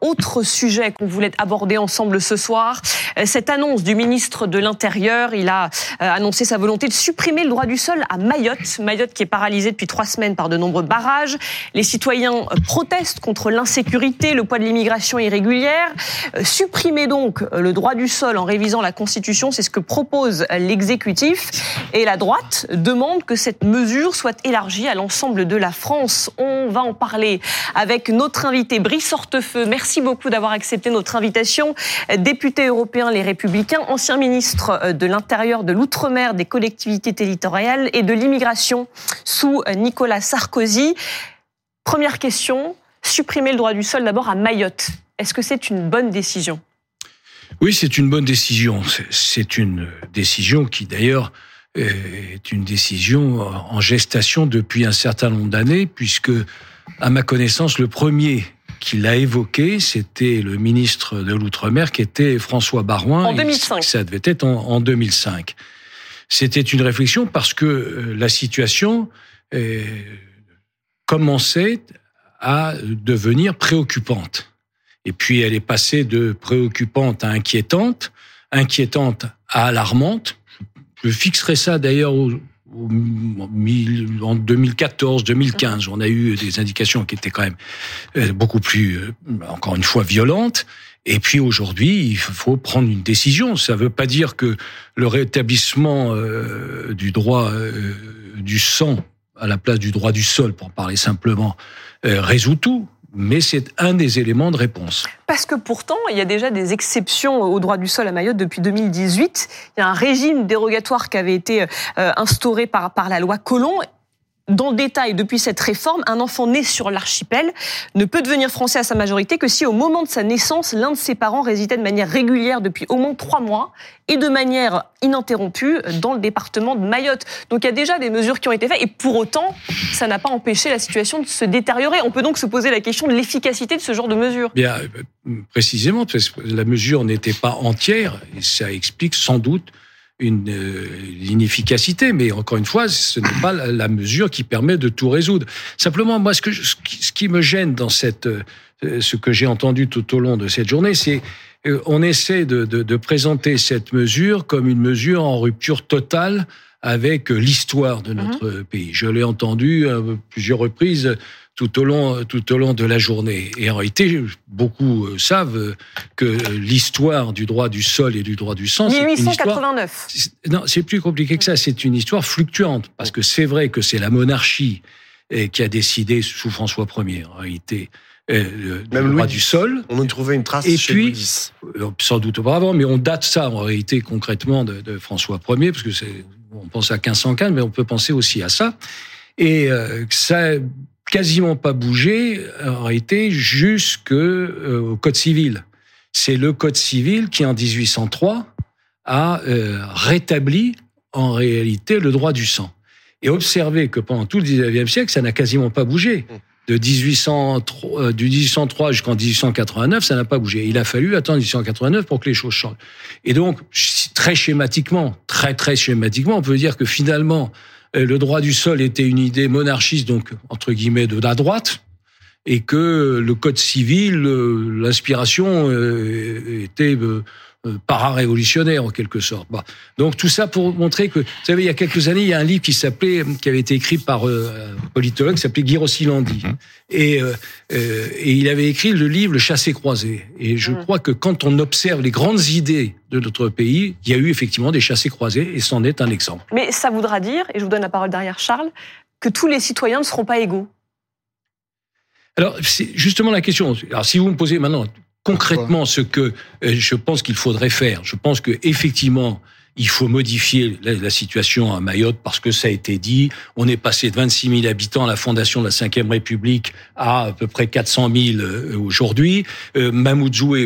Autre sujet qu'on voulait aborder ensemble ce soir, euh, cette annonce du ministre de l'Intérieur, il a euh, annoncé sa volonté de supprimer le droit du sol à Mayotte, Mayotte qui est paralysée depuis trois semaines par de nombreux barrages. Les citoyens euh, protestent contre l'insécurité, le poids de l'immigration irrégulière. Supprimer donc le droit du sol en révisant la Constitution, c'est ce que propose l'exécutif. Et la droite demande que cette mesure soit élargie à l'ensemble de la France. On va en parler avec notre invité Brice Hortefeux, Merci beaucoup d'avoir accepté notre invitation. Député européen Les Républicains, ancien ministre de l'Intérieur, de l'Outre-mer, des collectivités territoriales et de l'immigration sous Nicolas Sarkozy. Première question, supprimer le droit du sol d'abord à Mayotte. Est-ce que c'est une bonne décision? Oui, c'est une bonne décision. C'est une décision qui d'ailleurs est une décision en gestation depuis un certain nombre d'années, puisque, à ma connaissance, le premier qui l'a évoqué, c'était le ministre de l'Outre-mer qui était François Barouin. En 2005. Ça devait être en, 2005. C'était une réflexion parce que euh, la situation euh, commençait à devenir préoccupante. Et puis elle est passée de préoccupante à inquiétante, inquiétante à alarmante. Je fixerai ça d'ailleurs au, en 2014, 2015, on a eu des indications qui étaient quand même euh, beaucoup plus, euh, encore une fois, violentes. Et puis aujourd'hui, il faut prendre une décision. Ça ne veut pas dire que le rétablissement euh, du droit du sang à la place du droit du sol, pour parler simplement, résout tout mais c'est un des éléments de réponse. Parce que pourtant, il y a déjà des exceptions au droit du sol à Mayotte depuis 2018. Il y a un régime dérogatoire qui avait été euh, instauré par, par la loi Colomb dans le détail, depuis cette réforme, un enfant né sur l'archipel ne peut devenir français à sa majorité que si au moment de sa naissance, l'un de ses parents résidait de manière régulière depuis au moins trois mois et de manière ininterrompue dans le département de Mayotte. Donc il y a déjà des mesures qui ont été faites et pour autant, ça n'a pas empêché la situation de se détériorer. On peut donc se poser la question de l'efficacité de ce genre de mesures. Bien, précisément, parce que la mesure n'était pas entière et ça explique sans doute une euh, inefficacité, mais encore une fois, ce n'est pas la, mesure qui permet de tout résoudre. Simplement, moi, ce, que ce, qui, me gêne dans cette, euh, ce que j'ai entendu tout au long de cette journée, c'est euh, on essaie de, de, de, présenter cette mesure comme une mesure en rupture totale avec l'histoire de notre mhm. pays. Je l'ai entendu à plusieurs reprises tout au long tout au long de la journée. Et en réalité, beaucoup euh, savent que l'histoire du droit du sol et du droit du sang, 1889. non, c'est plus compliqué que ça. C'est une histoire fluctuante parce que c'est vrai que c'est la monarchie qui a décidé sous François Ier. En réalité. Le, Même droit du sol. On a trouvé une trace et chez puis, Louis euh, Sans doute auparavant, mais on date ça en réalité concrètement de, de François Ier, parce que c'est, on pense à 1515, mais on peut penser aussi à ça. Et euh, ça quasiment pas bougé en réalité jusqu'au euh, Code civil. C'est le Code civil qui, en 1803, a euh, rétabli en réalité le droit du sang. Et observez que pendant tout le 19e siècle, ça n'a quasiment pas bougé. De 1803, euh, du 1803 jusqu'en 1889, ça n'a pas bougé. Il a fallu attendre 1889 pour que les choses changent. Et donc, très schématiquement, très très schématiquement, on peut dire que finalement, euh, le droit du sol était une idée monarchiste, donc entre guillemets de la droite, et que le code civil, euh, l'inspiration euh, para-révolutionnaire en quelque sorte. Bah, donc tout ça pour montrer que, vous savez, il y a quelques années, il y a un livre qui s'appelait, qui avait été écrit par un politologue, qui s'appelait Guy Rossilandi, mhm. et, et il avait écrit le livre Le chassé-croisé. Et je crois que quand on observe les grandes idées de notre pays, il y a eu effectivement des chassés croisés et c'en est un exemple. Mais ça voudra dire, et je vous donne la parole derrière Charles, que tous les citoyens ne seront pas égaux. Alors, c'est justement la question. Alors, si vous me posez maintenant concrètement ce que euh, je pense qu'il faudrait faire, je pense que effectivement, il faut modifier la, situation à Mayotte parce que ça a été dit. On est passé de 26 000 habitants à la fondation de la Ve République à à peu près 400 000 euh, aujourd'hui. Euh, Mamoudzou,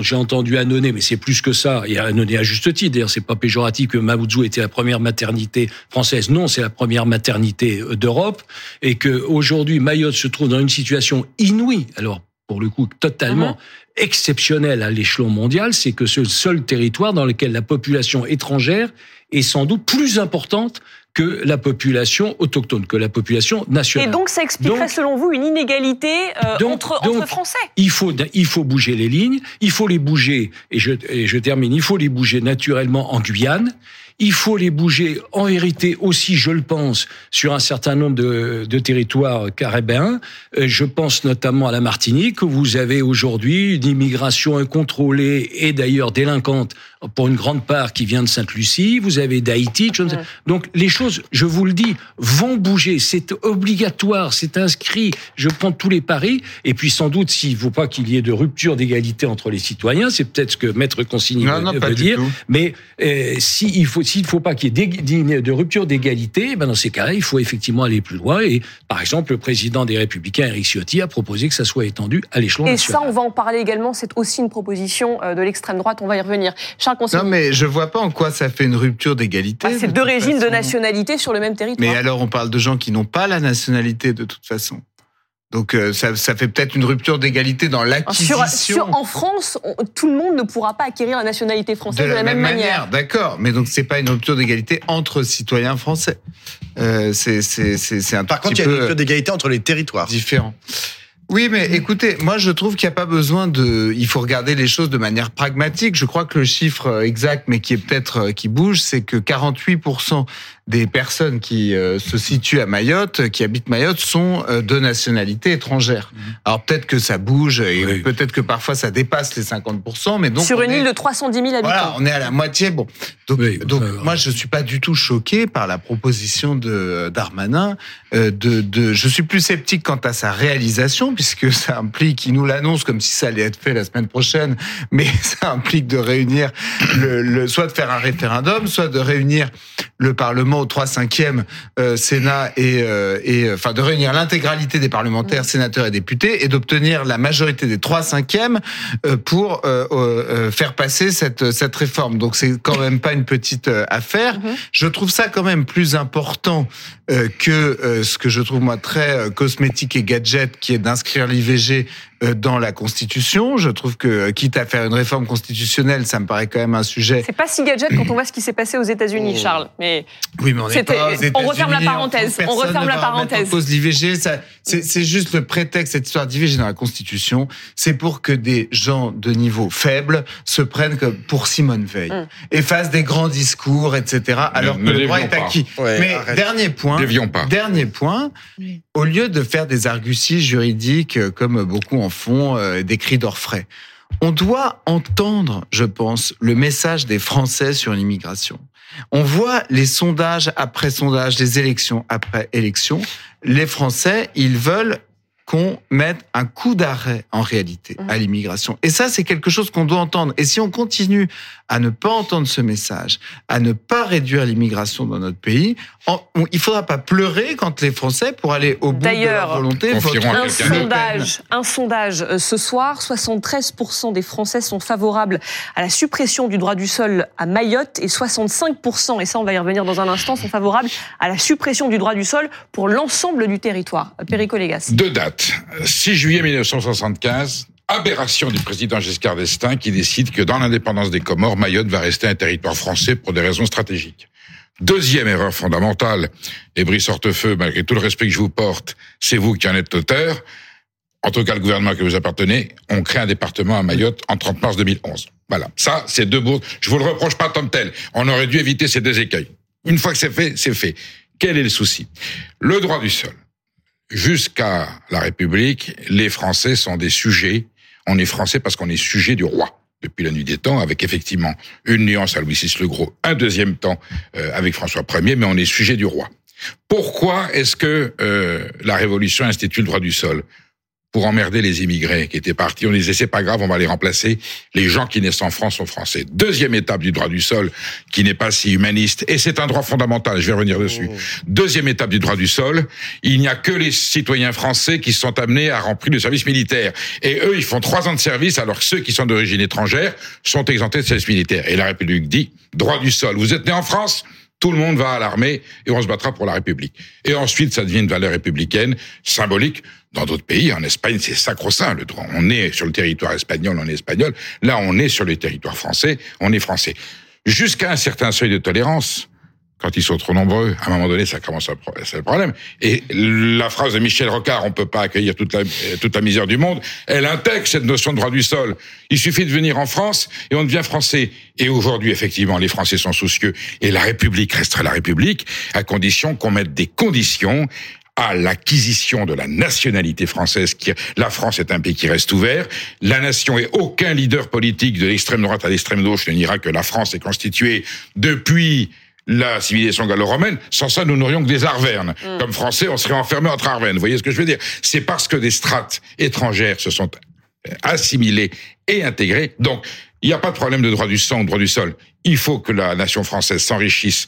j'ai entendu Annonay, mais c'est plus que ça. Et Annonay à juste titre. D'ailleurs, c'est pas péjoratif que Mamoudzou était la première maternité française. Non, c'est la première maternité euh, d'Europe. Et que aujourd'hui, Mayotte se trouve dans une situation inouïe. Alors, pour le coup, totalement mm-hmm. Exceptionnel à l'échelon mondial, c'est que c'est le seul territoire dans lequel la population étrangère est sans doute plus importante que la population autochtone, que la population nationale. Et donc ça expliquerait selon vous une inégalité euh, entre, entre, Français il faut, il faut bouger les lignes, il faut les bouger, et je, et je termine, il faut les bouger naturellement en Guyane, il faut les bouger en vérité aussi, je le pense, sur un certain nombre de, territoires caribéens. Euh, je pense notamment à la Martinique, où vous avez aujourd'hui une immigration incontrôlée et d'ailleurs délinquante pour une grande part qui vient de Sainte-Lucie. Vous avez d'Haïti. Donc les choses, je vous le dis, vont bouger. C'est obligatoire, c'est inscrit. Je prends tous les paris. Et puis sans doute, s'il ne faut pas qu'il y ait de rupture d'égalité entre les citoyens, c'est peut-être ce que Maître Consigny veut, dire. Mais euh, s'il faut s'il ne faut pas qu'il y ait de rupture d'égalité, ben dans ces cas-là, il faut effectivement aller plus loin. Et par exemple, le président des Républicains, Eric Ciotti, a proposé que ça soit étendu à l'échelon national. Et ça, on va en parler également. C'est aussi une proposition euh, de l'extrême droite. On va y revenir. Charles non, mais je vois pas en quoi ça fait une rupture d'égalité. Bah, c'est deux régimes de nationalité sur le même territoire. Mais alors, on parle de gens qui n'ont pas la nationalité de toute façon. Donc euh, ça, ça, fait peut-être une rupture d'égalité dans l'acquisition. en France, tout le monde ne pourra pas acquérir la nationalité française de la, même, manière. D'accord, mais donc c'est pas une rupture d'égalité entre citoyens français. Euh, c'est un Par contre, il y a une rupture d'égalité entre les territoires. Différent. Oui, mais écoutez, moi je trouve qu'il n'y a pas besoin de. Il faut regarder les choses de manière pragmatique. Je crois que le chiffre exact, mais qui est peut-être euh, qui bouge, c'est que 48% des personnes qui euh, se situent à Mayotte, qui habitent Mayotte, sont euh, de nationalité étrangère. Mhm. Alors peut-être que ça bouge et peut-être que parfois ça dépasse les 50%, mais donc sur une île de 310 000 habitants. Voilà, on est à la moitié. Bon, donc, donc moi je suis pas du tout choqué par la proposition de Darmanin. Euh, de, de, je suis plus sceptique quant à sa réalisation puisque ça implique, il nous l'annonce comme si ça allait être fait la semaine prochaine, mais ça implique de réunir le, le soit de faire un référendum, soit de réunir le Parlement au 3 5e euh, Sénat et, euh, et euh, enfin de réunir l'intégralité des parlementaires, sénateurs et députés et d'obtenir la majorité des 3 5e pour faire passer cette cette réforme. Donc c'est quand même pas une petite affaire. Mm-hmm. Je trouve ça quand même plus important que ce que je trouve moi très cosmétique et gadget qui est d'inscrire l'IVG euh, dans la Constitution. Je trouve que, quitte à faire une réforme constitutionnelle, ça me paraît quand même un sujet. C'est pas si gadget quand on voit ce qui s'est passé aux États-Unis, oh. Charles. Mais oui, mais on est pas On referme la parenthèse. On referme la parenthèse. On pose l'IVG. C'est juste le prétexte cette histoire d'IVG dans la Constitution. C'est pour que des gens de niveau faible se prennent comme pour Simone Veil mm. et fassent des grands discours, etc. Alors que le droit est acquis. mais dernier point. Pas. Dernier point. Au lieu de faire des arguties juridiques euh, comme beaucoup en font, euh, des cris d'orfraie, on doit entendre, je pense, le message des Français sur l'immigration. On voit les sondages après sondages, les élections après élections. Les Français, ils veulent qu'on mette un coup d'arrêt en réalité à mmh. l'immigration. Et ça, c'est quelque chose qu'on doit entendre. Et si on continue à ne pas entendre ce message, à ne pas réduire l'immigration dans notre pays, il il faudra pas pleurer quand les Français, pour aller au bout de leur volonté, un sondage, un sondage euh, ce soir, 73% des Français sont favorables à la suppression du droit du sol à Mayotte et 65%, et ça on va y revenir dans un instant, sont favorables à la suppression du droit du sol pour l'ensemble du territoire. Perico Légas. Deux dates. 6 juillet 1975, aberration du président Giscard d'Estaing qui décide que dans l'indépendance des Comores, Mayotte va rester un territoire français pour des raisons stratégiques. Deuxième erreur fondamentale, et Brice Hortefeux, malgré tout le respect que je vous porte, c'est vous qui en êtes auteur, en tout cas le gouvernement que vous appartenez, on crée un département à Mayotte en 30 mars 2011. Voilà, ça c'est deux bouts. Je vous le reproche pas tant de tel. On aurait dû éviter ces deux écueils. Une fois que c'est fait, c'est fait. Quel est le souci? Le droit du sol jusqu'à la République, les Français sont des sujets. On est français parce qu'on est sujet du roi depuis la nuit des temps, avec effectivement une nuance à Louis VI le Gros, un deuxième temps euh, avec François Ier, mais on est sujet du roi. Pourquoi est-ce que euh, la Révolution institue le droit du sol? Pour emmerder les immigrés qui étaient partis. On disait c'est pas grave, on va les remplacer. Les gens qui naissent en France sont français. Deuxième étape du droit du sol, qui n'est pas si humaniste, et c'est un droit fondamental. Je vais revenir dessus. Mmh. Deuxième étape du droit du sol, il n'y a que les citoyens français qui sont amenés à remplir le service militaire. Et eux, ils font trois ans de service, alors que ceux qui sont d'origine étrangère sont exemptés de service militaire. Et la République dit droit du sol. Vous êtes né en France tout le monde va à l'armée et on se battra pour la République. Et ensuite, ça devient une valeur républicaine symbolique. Dans d'autres pays, en Espagne, c'est sacro-saint le droit. On est sur le territoire espagnol, on est espagnol. Là, on est sur le territoire français, on est français. jusqu'à un certain seuil de tolérance quand ils sont trop nombreux, à un moment donné, ça commence à c'est le problème. Et la phrase de Michel Rocard, on peut pas accueillir toute la, toute la misère du monde, elle intègre cette notion de droit du sol. Il suffit de venir en France et on devient français. Et aujourd'hui, effectivement, les Français sont soucieux et la République restera la République à condition qu'on mette des conditions à l'acquisition de la nationalité française. Qui, la France est un pays qui reste ouvert. La nation et aucun leader politique de l'extrême droite à l'extrême gauche ne dira que la France est constituée depuis la civilisation gallo-romaine. Sans ça, nous n'aurions que des Arvernes. Mm. Comme Français, on serait enfermés entre Arvernes. Vous voyez ce que je veux dire? C'est parce que des strates étrangères se sont assimilées et intégrées. Donc, il n'y a pas de problème de droit du sang, droit du sol. Il faut que la nation française s'enrichisse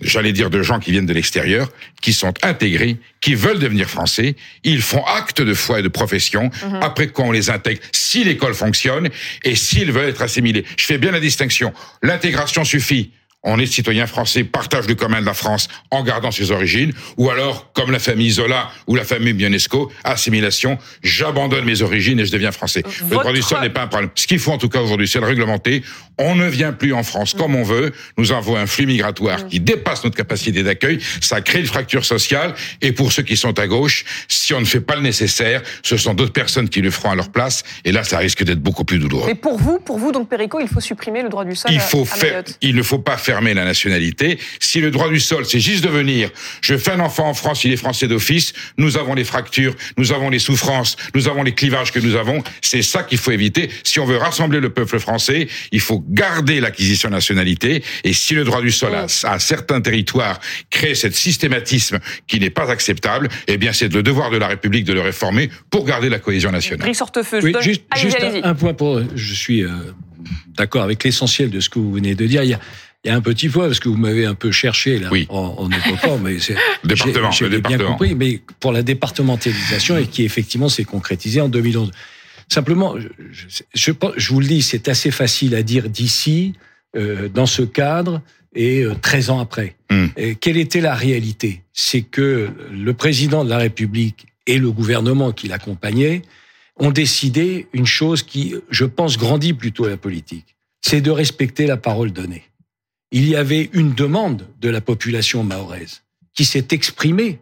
j'allais dire de gens qui viennent de l'extérieur, qui sont intégrés, qui veulent devenir français, ils font acte de foi et de profession, mm-hmm. après quoi on les intègre, si l'école fonctionne, et s'ils veulent être assimilés. Je fais bien la distinction. L'intégration suffit on est citoyen français, partage le commun de la France en gardant ses origines, ou alors, comme la famille Zola ou la famille Bionesco, assimilation, j'abandonne mes origines et je deviens français. Le droit du sol n'est pas un problème. Ce qu'il faut en tout cas aujourd'hui, c'est le réglementer. On ne vient plus en France comme on veut. Nous avons un flux migratoire qui dépasse notre capacité d'accueil. Ça crée une fracture sociale. Et pour ceux qui sont à gauche, si on ne fait pas le nécessaire, ce sont d'autres personnes qui le feront à leur place. Et là, ça risque d'être beaucoup plus douloureux. Mais pour vous, pour vous, donc Perico, il faut supprimer le droit du sol. Il faut faire. Il ne faut pas fermer la nationalité. Si le droit du sol, c'est juste de venir, je fais un enfant en France, il est français d'office, nous avons les fractures, nous avons les souffrances, nous avons les clivages que nous avons. C'est ça qu'il faut éviter. Si on veut rassembler le peuple français, il faut garder l'acquisition de nationalité. Et si le droit du sol à, certains territoires crée ce systématisme qui n'est pas acceptable, eh bien c'est le devoir de la République de le réformer pour garder la cohésion nationale. Oui, juste, juste un, point pour, je suis euh, d'accord avec l'essentiel de ce que vous venez de dire. Il y a, il y a un petit point, parce que vous m'avez un peu cherché là, oui. en, en évoquant, mais c'est département, j'ai bien compris, mais pour la départementalisation et qui effectivement s'est concrétisée en 2011. Simplement, je, je, je, vous le dis, c'est assez facile à dire d'ici, euh, dans ce cadre, et euh, 13 ans après. Hmm. Et quelle était la réalité? C'est que le président de la République et le gouvernement qui l'accompagnait ont décidé une chose qui, je pense, grandit plutôt la politique, c'est de respecter la parole donnée il y avait une demande de la population mahoraise qui s'est exprimée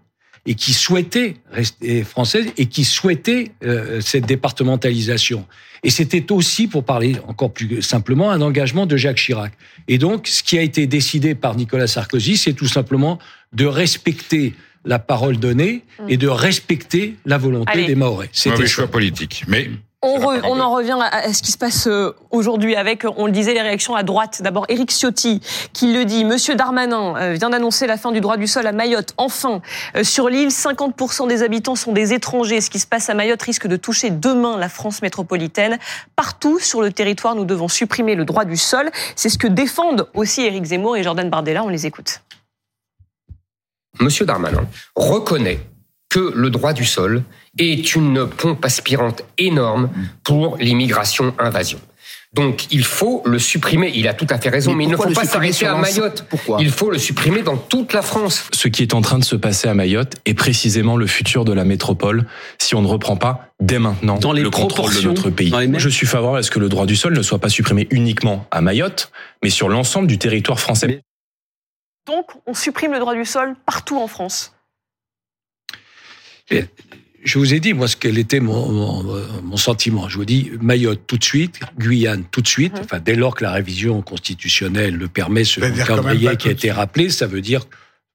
et qui souhaitait rester française et qui souhaitait euh, cette départementalisation. Et c'était aussi, pour parler encore plus simplement, un engagement de Jacques Chirac. Et donc, ce qui a été décidé par Nicolas Sarkozy, c'est tout simplement de respecter la parole donnée et de respecter la volonté des Mahorais. C'était un choix politique. Mais on, en revient à, ce qui se passe euh, aujourd'hui avec, on le disait, les réactions à droite. D'abord, Éric Ciotti qui le dit. Monsieur Darmanin euh, vient d'annoncer la fin du droit du sol à Mayotte. Enfin, euh, sur l'île, 50% des habitants sont des étrangers. Ce qui se passe à Mayotte risque de toucher demain la France métropolitaine. Partout sur le territoire, nous devons supprimer le droit du sol. C'est ce que défendent aussi Éric Zemmour et Jordan Bardella. On les écoute. Monsieur Darmanin reconnaît que le droit du sol est une pompe aspirante énorme pour l'immigration-invasion. Donc il faut le supprimer. Il a tout à fait raison, mais, il ne faut pas s'arrêter à Mayotte. Pourquoi Il faut le supprimer dans toute la France. Ce qui est en train de se passer à Mayotte est précisément le futur de la métropole si on ne reprend pas dès maintenant dans les le contrôle de notre pays. Je suis favorable à ce que le droit du sol ne soit pas supprimé uniquement à Mayotte, mais sur l'ensemble du territoire français. Donc on supprime le droit du sol partout en France je vous ai dit, moi, ce qu'elle était mon, mon, sentiment. Je vous dis, Mayotte tout de suite, Guyane tout de suite. Mhm. Enfin, dès lors que la révision constitutionnelle le permet, ce calendrier qui a été rappelé, ça veut dire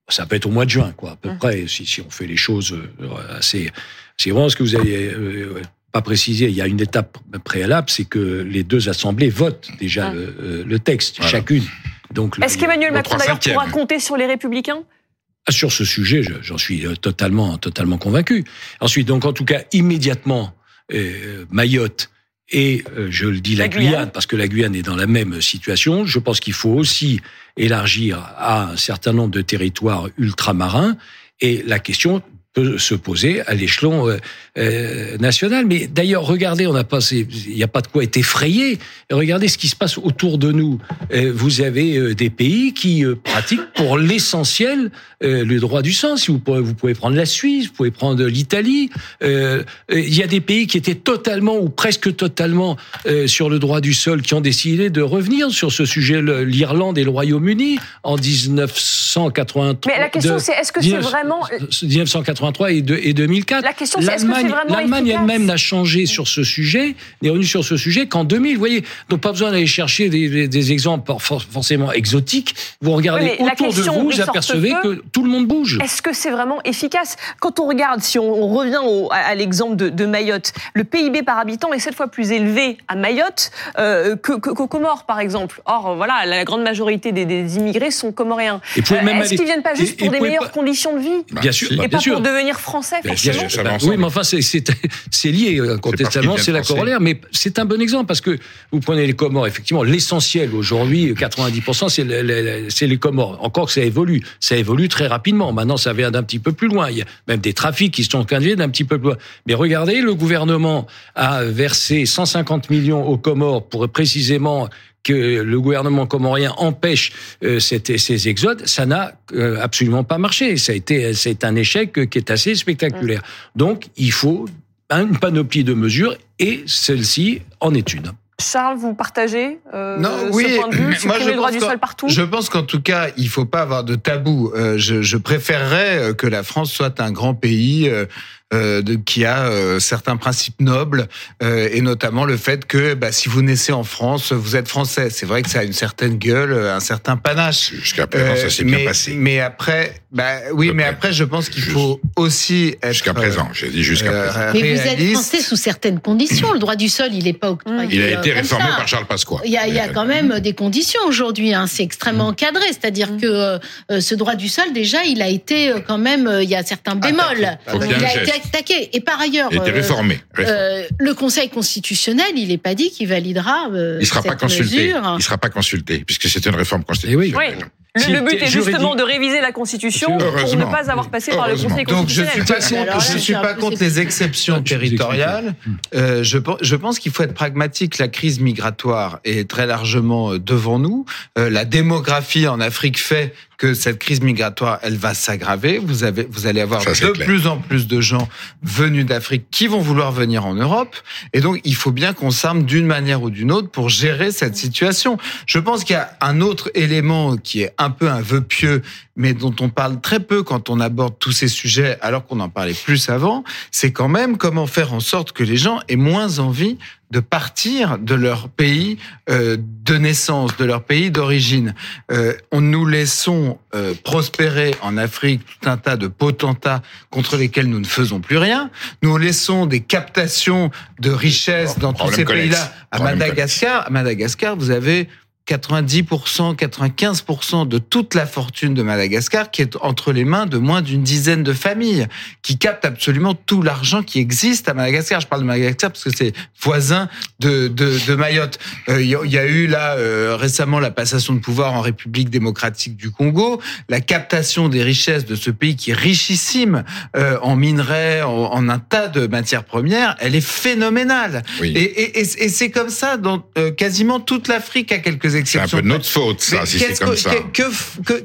ça peut être au mois de juin, quoi, à peu mhm. près, si, si on fait les choses euh, assez. C'est vraiment ce que vous avez euh, pas précisé. Il y a une étape préalable, c'est que les deux assemblées votent déjà mhm. le, le, texte, chacune. Donc, est-ce qu'Emmanuel Macron d'ailleurs pourra compter sur les Républicains? ah, sur ce sujet, j'en suis euh, totalement, totalement convaincu. Ensuite, donc en tout cas, immédiatement, euh, Mayotte et, euh, je le dis, la, Guyane, parce que la Guyane est dans la même situation. Je pense qu'il faut aussi élargir à un certain nombre de territoires ultramarins. Et la question peut se poser à l'échelon euh, euh, national. Mais d'ailleurs, regardez, on n'a pas, il n'y a pas de quoi être effrayé. Regardez ce qui se passe autour de nous. Euh, vous avez des pays qui pratiquent pour l'essentiel le droit du sang. Si vous pouvez, vous pouvez prendre la Suisse, vous pouvez prendre l'Italie. il y a des pays qui étaient totalement ou presque totalement sur le droit du sol qui ont décidé de revenir sur ce sujet. L'Irlande et le Royaume-Uni en 1983. Mais la question, c'est est-ce que c'est vraiment 1983 et, et 2004. La question, c'est est-ce que c'est vraiment L'Allemagne elle-même n'a changé sur ce sujet, n'est revenue sur ce sujet qu'en 2000. Vous voyez, donc pas besoin d'aller chercher des, des, exemples forcément exotiques. Vous regardez autour de vous, vous apercevez que tout le monde bouge. Est-ce que c'est vraiment efficace? Quand on regarde, si on, revient au, à, l'exemple de, de, Mayotte, le PIB par habitant est sept fois plus élevé à Mayotte euh, qu'aux que, Comores, par exemple. Or, voilà, la grande majorité des, des immigrés sont comoriens. Euh, est-ce qu'ils viennent pas juste pour des meilleures conditions de vie? Bien sûr, et pas pour devenir français, forcément. oui, mais enfin, c'est lié, incontestablement, c'est la corollaire. Mais c'est un bon exemple parce que vous prenez les Comores, effectivement, l'essentiel aujourd'hui, 90%, c'est les Comores. Encore que ça évolue. Ça évolue très rapidement. Maintenant, ça vient d'un petit peu plus loin. Il y a même des trafics qui sont conduits d'un petit peu plus loin. Mais regardez, le gouvernement a versé 150 millions aux Comores pour précisément que le gouvernement comorien empêche euh, ces exodes, ça n'a euh, absolument pas marché. Ça a été, c'est un échec qui est assez spectaculaire. Donc, il faut une panoplie de mesures et celle-ci en est une. Charles, vous partagez euh, non, oui, ce point de vue? Moi, je le droit du sol partout? Je pense qu'en tout cas, il faut pas avoir de tabou. Euh, je, je, préférerais que la France soit un grand pays euh, de, qui a euh, certains principes nobles euh, et notamment le fait que bah, si vous naissez en France, vous êtes français. C'est vrai que ça a une certaine gueule, un certain panache. Jusqu'à présent, ça s'est bien passé. Mais après, bah, oui, mais après, je pense qu'il faut aussi être jusqu'à présent. J'ai dit jusqu'à présent. Mais vous êtes français sous certaines conditions. Le droit du sol, il n'est pas octroyé. Il a été réformé par Charles Pasqua. Il y a, il y a quand même des conditions aujourd'hui. Hein. C'est extrêmement encadré. C'est-à-dire mm. que ce droit du sol, déjà, il a été quand même. Il y a certains bémols. Il a été attaqué. Et par ailleurs, il a été euh, réformé. Euh, le Conseil constitutionnel, il n'est pas dit qu'il validera. Euh, il sera cette pas consulté. Mesure. Il sera pas consulté puisque c'est une réforme constitutionnelle. Oui. Le, but est justement de réviser la Constitution pour ne pas avoir passé par le Conseil constitutionnel. Donc je suis pas contre, je suis pas contre les exceptions territoriales. Euh, je, je pense qu'il faut être pragmatique. La crise migratoire est très largement devant nous. Euh, la démographie en Afrique fait que cette crise migratoire, elle va s'aggraver. Vous avez, vous allez avoir de plus en plus de gens venus d'Afrique qui vont vouloir venir en Europe. Et donc, il faut bien qu'on s'arme d'une manière ou d'une autre pour gérer cette situation. Je pense qu'il y a un autre élément qui est un peu un vœu pieux, mais dont on parle très peu quand on aborde tous ces sujets, alors qu'on en parlait plus avant. C'est quand même comment faire en sorte que les gens aient moins envie de partir de leur pays euh, de naissance, de leur pays d'origine. Euh, on nous laissons euh, prospérer en Afrique tout un tas de potentats contre lesquels nous ne faisons plus rien. Nous laissons des captations de richesses dans tous ces pays-là. À Madagascar, à Madagascar, vous avez 90%, 95% de toute la fortune de Madagascar qui est entre les mains de moins d'une dizaine de familles qui captent absolument tout l'argent qui existe à Madagascar. Je parle de Madagascar parce que c'est voisin de, de, de Mayotte. Il euh, y, a eu là euh, récemment la passation de pouvoir en République démocratique du Congo, la captation des richesses de ce pays qui est richissime euh, en minerais, en, un tas de matières premières, elle est phénoménale. Et, et, et, c'est comme ça dans quasiment toute l'Afrique à quelques c'est un peu notre faute, ça, si c'est comme ça.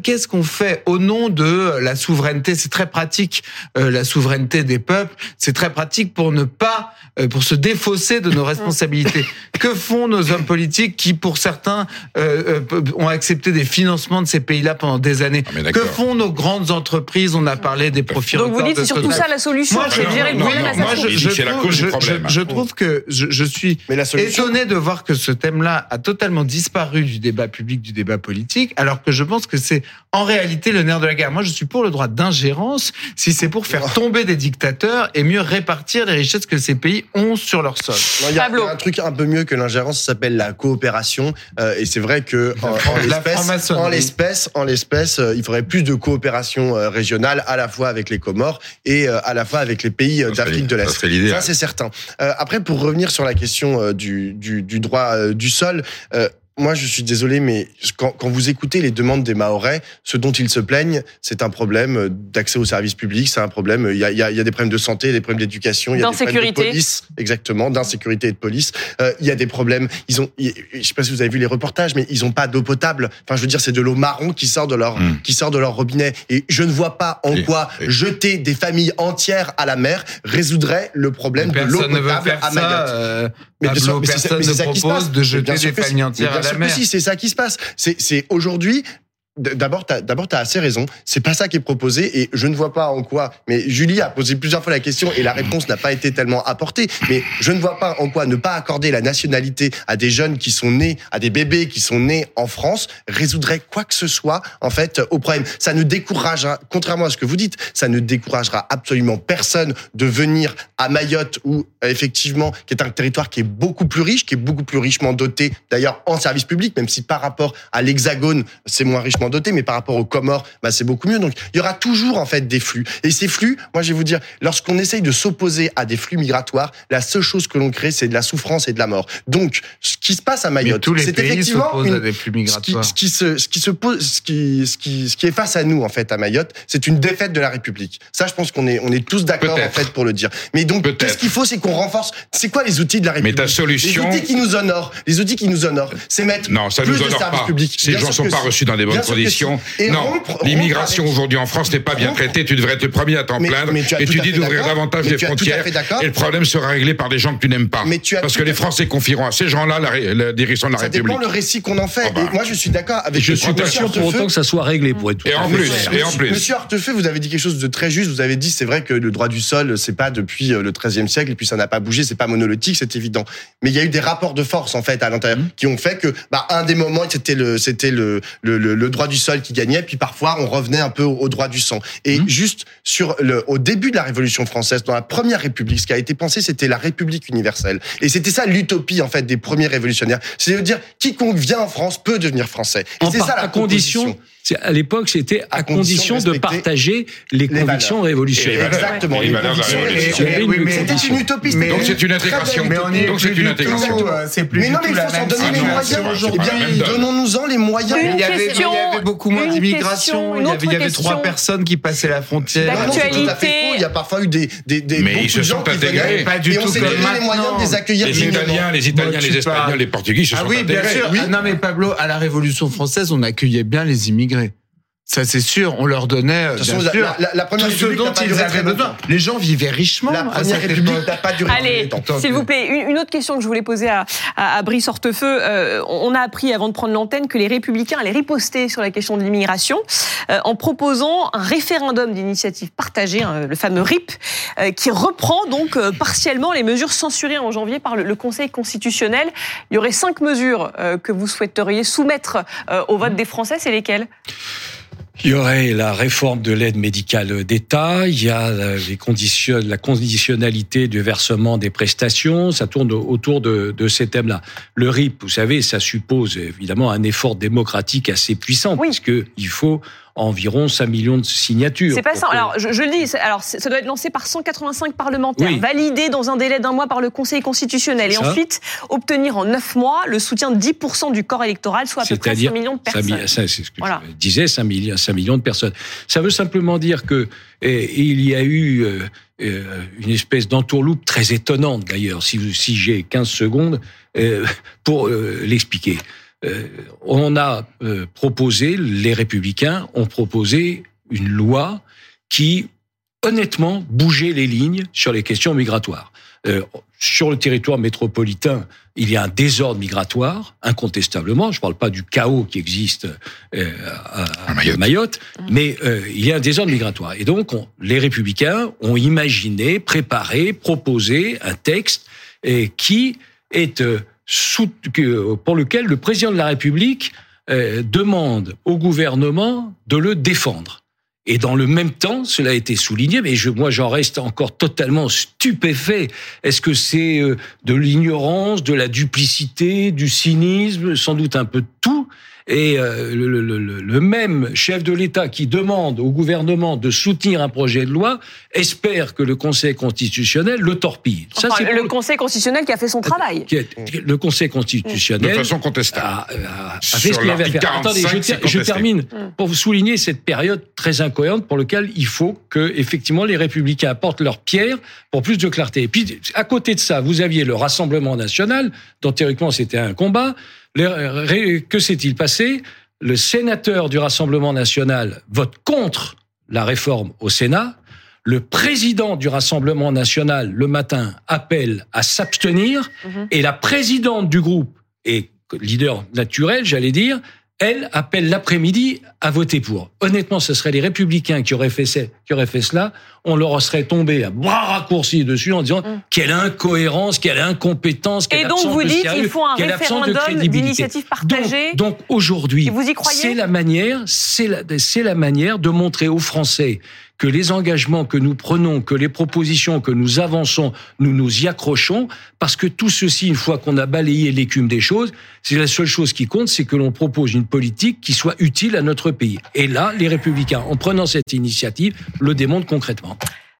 Qu'est-ce qu'on fait au nom de la souveraineté? C'est très pratique, euh, la souveraineté des peuples. C'est très pratique pour ne pas, euh, pour se défausser de nos responsabilités. que font nos hommes politiques qui, pour certains, euh, ont accepté des financements de ces pays-là pendant des années? Ah, Que font nos grandes entreprises? On a parlé des profits. Donc vous dites c'est surtout ça la solution, c'est gérer le problème. Je, trouve que je, suis étonné de voir que ce thème-là a totalement disparu du débat public, du débat politique, alors que je pense que c'est en réalité le nerf de la guerre. Moi, je suis pour le droit d'ingérence si c'est pour faire tomber des dictateurs et mieux répartir les richesses que ces pays ont sur leur sol. Il y, a un truc un peu mieux que l'ingérence, ça s'appelle la coopération. Euh, et c'est vrai que en, l'espèce, en l'espèce, euh, il faudrait plus de coopération euh, régionale à la fois avec les Comores et à la fois avec les pays d'Afrique de l'Est. Ça, c'est certain. après, pour revenir sur la question du, du, du droit du sol moi, je suis désolé, mais quand, quand, vous écoutez les demandes des Mahorais, ce dont ils se plaignent, c'est un problème d'accès aux services publics, c'est un problème. Il y, a, il y, a, des problèmes de santé, des problèmes d'éducation, il y a des problèmes de police, exactement, d'insécurité et de police. Euh, il y a des problèmes. Ils ont, je sais pas si vous avez vu les reportages, mais ils ont pas d'eau potable. Enfin, je veux dire, c'est de l'eau marron qui sort de leur, hmm. qui sort de leur robinet. Et je ne vois pas en quoi jeter des familles entières à la mer résoudrait le problème de l'eau potable à Mayotte. Euh, mais Pablo, personne ne propose de jeter des familles entières à la mer. Si, c'est ça qui se passe. C'est aujourd'hui D'abord, tu as, assez raison. C'est pas ça qui est proposé et je ne vois pas en quoi. Mais Julie a posé plusieurs fois la question et la réponse n'a pas été tellement apportée. Mais je ne vois pas en quoi ne pas accorder la nationalité à des jeunes qui sont nés, à des bébés qui sont nés en France, résoudrait quoi que ce soit en fait au problème. Ça ne découragera, contrairement à ce que vous dites, ça ne découragera absolument personne de venir à Mayotte ou effectivement qui est un territoire qui est beaucoup plus riche, qui est beaucoup plus richement doté d'ailleurs en services publics, même si par rapport à l'Hexagone c'est moins richement doté, mais par rapport aux Comores, bah, c'est beaucoup mieux. Donc, il y aura toujours, en fait, des flux. Et ces flux, moi, je vais vous dire, lorsqu'on essaye de s'opposer à des flux migratoires, la seule chose que l'on crée, c'est de la souffrance et de la mort. Donc, ce qui se passe à Mayotte, c'est effectivement une, à des flux migratoires. Ce qui, se, ce qui se pose, ce qui, ce qui, ce qui est face à nous, en fait, à Mayotte, c'est une défaite de la République. Ça, je pense qu'on est, on est tous d'accord, en fait, pour le dire. Mais donc, qu'est-ce qu'il faut, c'est qu'on renforce, c'est quoi les outils de la République? Mais ta solution. Les outils qui nous honorent, les outils qui nous honorent, c'est mettre non, ça plus nous de services pas. publics. Ces gens sont pas reçus dans des bonnes conditions. Non, l'immigration aujourd'hui en France n'est pas bien traitée. Tu devrais être le premier à t'en plaindre. et tu dis d'ouvrir davantage les frontières. Et le problème sera réglé par des gens que tu n'aimes pas. Parce que les Français confieront à ces gens-là la, direction de la République. Ça dépend le récit qu'on en fait. Ah bah. moi, je suis d'accord avec. Je suis pas sûr pour autant que ça soit réglé pour être. Et en plus, et en plus. Monsieur Artefeux, vous avez dit quelque chose de très juste. Vous avez dit, c'est vrai que le droit du sol, c'est pas depuis euh, le XIIIe siècle, et puis ça n'a pas bougé, c'est pas monolithique, c'est évident. Mais il y a eu des rapports de force en fait à l'intérieur mmh. qui ont fait que, bah, un des moments, c'était le, c'était le, le, le, droit du sol qui gagnait, puis parfois on revenait un peu au, droit du sang. Et mmh. juste sur le, au début de la Révolution française, dans la première République, ce qui a été pensé, c'était la République universelle. Et c'était ça l'utopie en fait des premiers révolutionnaires, c'est de dire quiconque vient en France peut devenir français. Et c'est ça la condition à l'époque, c'était à, condition, de, partager les, convictions révolutionnaires. Exactement. Les valeurs de la révolution. C'était une utopie. Donc c'est une intégration. Donc c'est une intégration. C'est plus mais non, mais il faut s'en donner les moyens. Bien, donnons-nous-en les moyens. Il y avait beaucoup moins d'immigration. Il y avait trois personnes qui passaient la frontière. Il y a parfois eu des mais ils se sont intégrés. Pas du tout. on s'est donné les moyens de les accueillir. Les Italiens, les Italiens, les Espagnols, les Portugais se sont intégrés. Ah oui, bien sûr. Non, mais Pablo, à la Révolution française, on accueillait bien les immigrés. know, Ça, c'est sûr. On leur donnait, bien sûr, la, la, première tout ce dont ils avaient besoin. Les gens vivaient richement. La première République n'a pas duré Allez, s'il vous plaît, une, autre question que je voulais poser à, à, Brice Hortefeux. Euh, on a appris avant de prendre l'antenne que les Républicains allaient riposter sur la question de l'immigration euh, en proposant un référendum d'initiative partagée, hein, le fameux RIP, euh, qui reprend donc partiellement les mesures censurées en janvier par le, le, Conseil constitutionnel. Il y aurait cinq mesures que vous souhaiteriez soumettre au vote des Français. C'est lesquelles? Il y aurait la réforme de l'aide médicale d'État, il y a les conditions, la conditionnalité du versement des prestations, ça tourne autour de, de ces thèmes-là. Le RIP, vous savez, ça suppose évidemment un effort démocratique assez puissant, oui. puisqu'il faut environ 5 millions de signatures. C'est pas ça. Alors, je, je, le dis, alors, ça doit être lancé par 185 parlementaires, validé dans un délai d'un mois par le Conseil constitutionnel, et ensuite obtenir en 9 mois le soutien de 10% du corps électoral, soit à peu près 5 millions de personnes. c'est ce que je disais, 5 millions, 5 millions de personnes. Ça veut simplement dire que et, il y a eu euh, euh, une espèce d'entourloupe très étonnante d'ailleurs, si, si j'ai 15 secondes euh, pour l'expliquer. Euh, on a euh, proposé, les républicains ont proposé une loi qui, honnêtement, bougeait les lignes sur les questions migratoires. Euh, sur le territoire métropolitain, il y a un désordre migratoire, incontestablement. Je ne parle pas du chaos qui existe à, Mayotte, mais il y a un désordre migratoire. Et donc, les républicains ont imaginé, préparé, proposé un texte qui est pour lequel le président de la République euh, demande au gouvernement de le défendre. Et dans le même temps, cela a été souligné, mais je, moi j'en reste encore totalement stupéfait. Est-ce que c'est euh, de l'ignorance, de la duplicité, du cynisme, sans doute un peu de tout? Et euh, le, le, le, le, même chef de l'État qui demande au gouvernement de soutenir un projet de loi espère que le Conseil constitutionnel le torpille. Ça, c'est le Conseil constitutionnel qui a fait son travail. Le Conseil constitutionnel de façon contestable a, a, fait ce qu'il avait à faire. Attendez, je, je, termine pour vous souligner cette période très incohérente pour laquelle il faut que effectivement les Républicains apportent leur pierre pour plus de clarté. Et puis à côté de ça, vous aviez le Rassemblement national, dont théoriquement c'était un combat. Que s'est-il passé? Le sénateur du Rassemblement national vote contre la réforme au Sénat. Le président du Rassemblement national, le matin, appelle à s'abstenir. Mhm. Et la présidente du groupe, et leader naturel, j'allais dire, elle appelle l'après-midi à voter pour. Honnêtement, ce seraient les républicains qui auraient fait, qui auraient fait cela. On leur serait tombé à bras raccourcis dessus en disant mm. quelle incohérence, quelle incompétence, quelle Et donc vous dites qu'il faut un référendum d'initiative partagée. Donc, donc aujourd'hui, c'est la manière, c'est la, c'est la manière de montrer aux Français que les engagements que nous prenons, que les propositions que nous avançons, nous nous y accrochons, parce que tout ceci, une fois qu'on a balayé l'écume des choses, c'est la seule chose qui compte, c'est que l'on propose une politique qui soit utile à notre pays. Et là, les républicains, en prenant cette initiative, le démontrent concrètement.